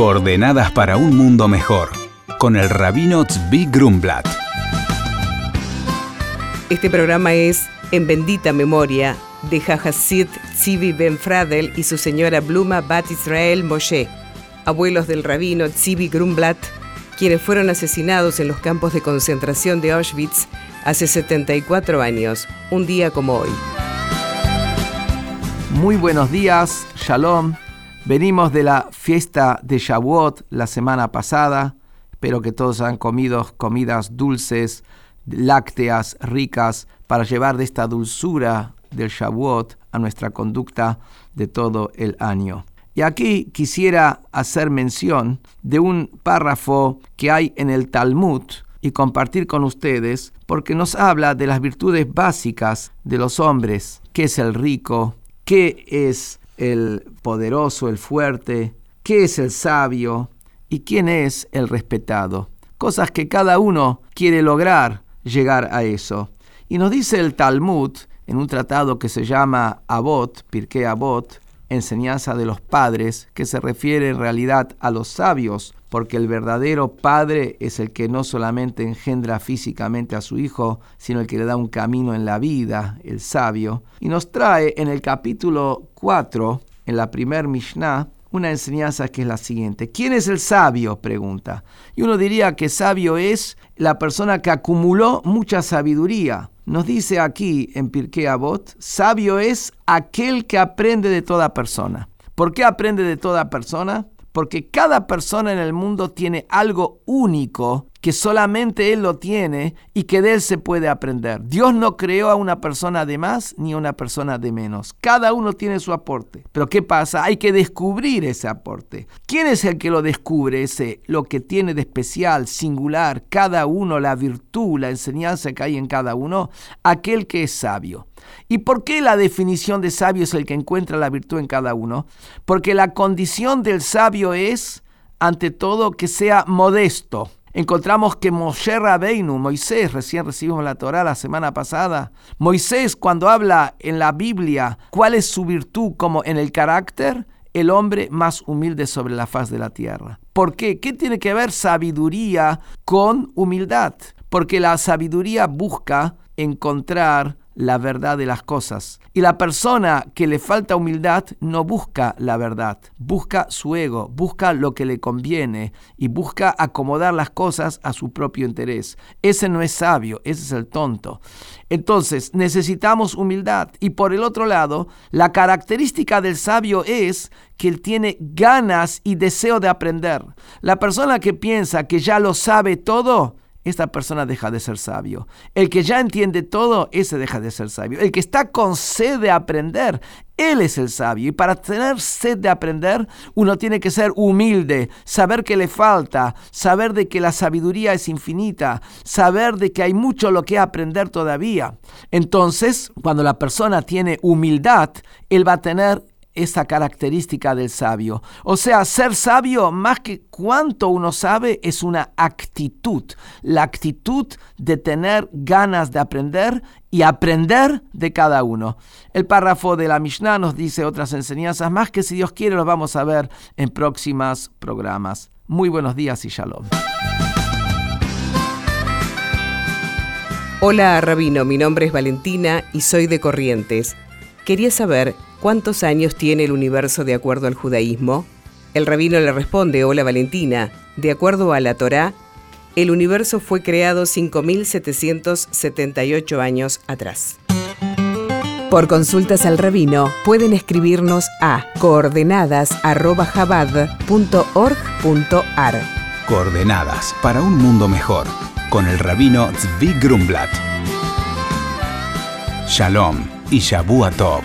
Coordenadas para un mundo mejor, con el rabino Tzvi Grumblat. Este programa es en bendita memoria de Jahasid Tzivi Ben Fradel y su señora Bluma Bat Israel Moshe, abuelos del rabino Tzivi Grumblat, quienes fueron asesinados en los campos de concentración de Auschwitz hace 74 años, un día como hoy. Muy buenos días, Shalom. Venimos de la fiesta de Shavuot la semana pasada. Espero que todos hayan comido comidas dulces, lácteas, ricas, para llevar de esta dulzura del Shavuot a nuestra conducta de todo el año. Y aquí quisiera hacer mención de un párrafo que hay en el Talmud y compartir con ustedes porque nos habla de las virtudes básicas de los hombres, qué es el rico, qué es el poderoso, el fuerte, qué es el sabio y quién es el respetado. Cosas que cada uno quiere lograr llegar a eso. Y nos dice el Talmud en un tratado que se llama Abot, Pirkei Abot, enseñanza de los padres, que se refiere en realidad a los sabios, porque el verdadero padre es el que no solamente engendra físicamente a su hijo, sino el que le da un camino en la vida, el sabio. Y nos trae en el capítulo 4, en la primer Mishnah, una enseñanza que es la siguiente. ¿Quién es el sabio? pregunta. Y uno diría que sabio es la persona que acumuló mucha sabiduría. Nos dice aquí en Pirkei Avot, sabio es aquel que aprende de toda persona. ¿Por qué aprende de toda persona? porque cada persona en el mundo tiene algo único que solamente Él lo tiene y que de Él se puede aprender. Dios no creó a una persona de más ni a una persona de menos. Cada uno tiene su aporte. Pero ¿qué pasa? Hay que descubrir ese aporte. ¿Quién es el que lo descubre? Ese, lo que tiene de especial, singular, cada uno, la virtud, la enseñanza que hay en cada uno, aquel que es sabio. ¿Y por qué la definición de sabio es el que encuentra la virtud en cada uno? Porque la condición del sabio es, ante todo, que sea modesto encontramos que Moshe Rabbeinu, Moisés, recién recibimos la Torah la semana pasada, Moisés cuando habla en la Biblia cuál es su virtud como en el carácter, el hombre más humilde sobre la faz de la tierra. ¿Por qué? ¿Qué tiene que ver sabiduría con humildad? Porque la sabiduría busca encontrar la verdad de las cosas. Y la persona que le falta humildad no busca la verdad, busca su ego, busca lo que le conviene y busca acomodar las cosas a su propio interés. Ese no es sabio, ese es el tonto. Entonces necesitamos humildad. Y por el otro lado, la característica del sabio es que él tiene ganas y deseo de aprender. La persona que piensa que ya lo sabe todo, esta persona deja de ser sabio. El que ya entiende todo, ese deja de ser sabio. El que está con sed de aprender, él es el sabio. Y para tener sed de aprender, uno tiene que ser humilde, saber que le falta, saber de que la sabiduría es infinita, saber de que hay mucho lo que aprender todavía. Entonces, cuando la persona tiene humildad, él va a tener esa característica del sabio. O sea, ser sabio, más que cuánto uno sabe, es una actitud. La actitud de tener ganas de aprender y aprender de cada uno. El párrafo de la Mishnah nos dice otras enseñanzas más que si Dios quiere los vamos a ver en próximas programas. Muy buenos días y shalom. Hola, Rabino, mi nombre es Valentina y soy de Corrientes. Quería saber ¿Cuántos años tiene el universo de acuerdo al judaísmo? El rabino le responde, hola Valentina, de acuerdo a la Torá, el universo fue creado 5.778 años atrás. Por consultas al rabino pueden escribirnos a coordenadas.jabad.org.ar. Coordenadas para un mundo mejor con el rabino Zvi Grumblat. Shalom y Shabu Tov.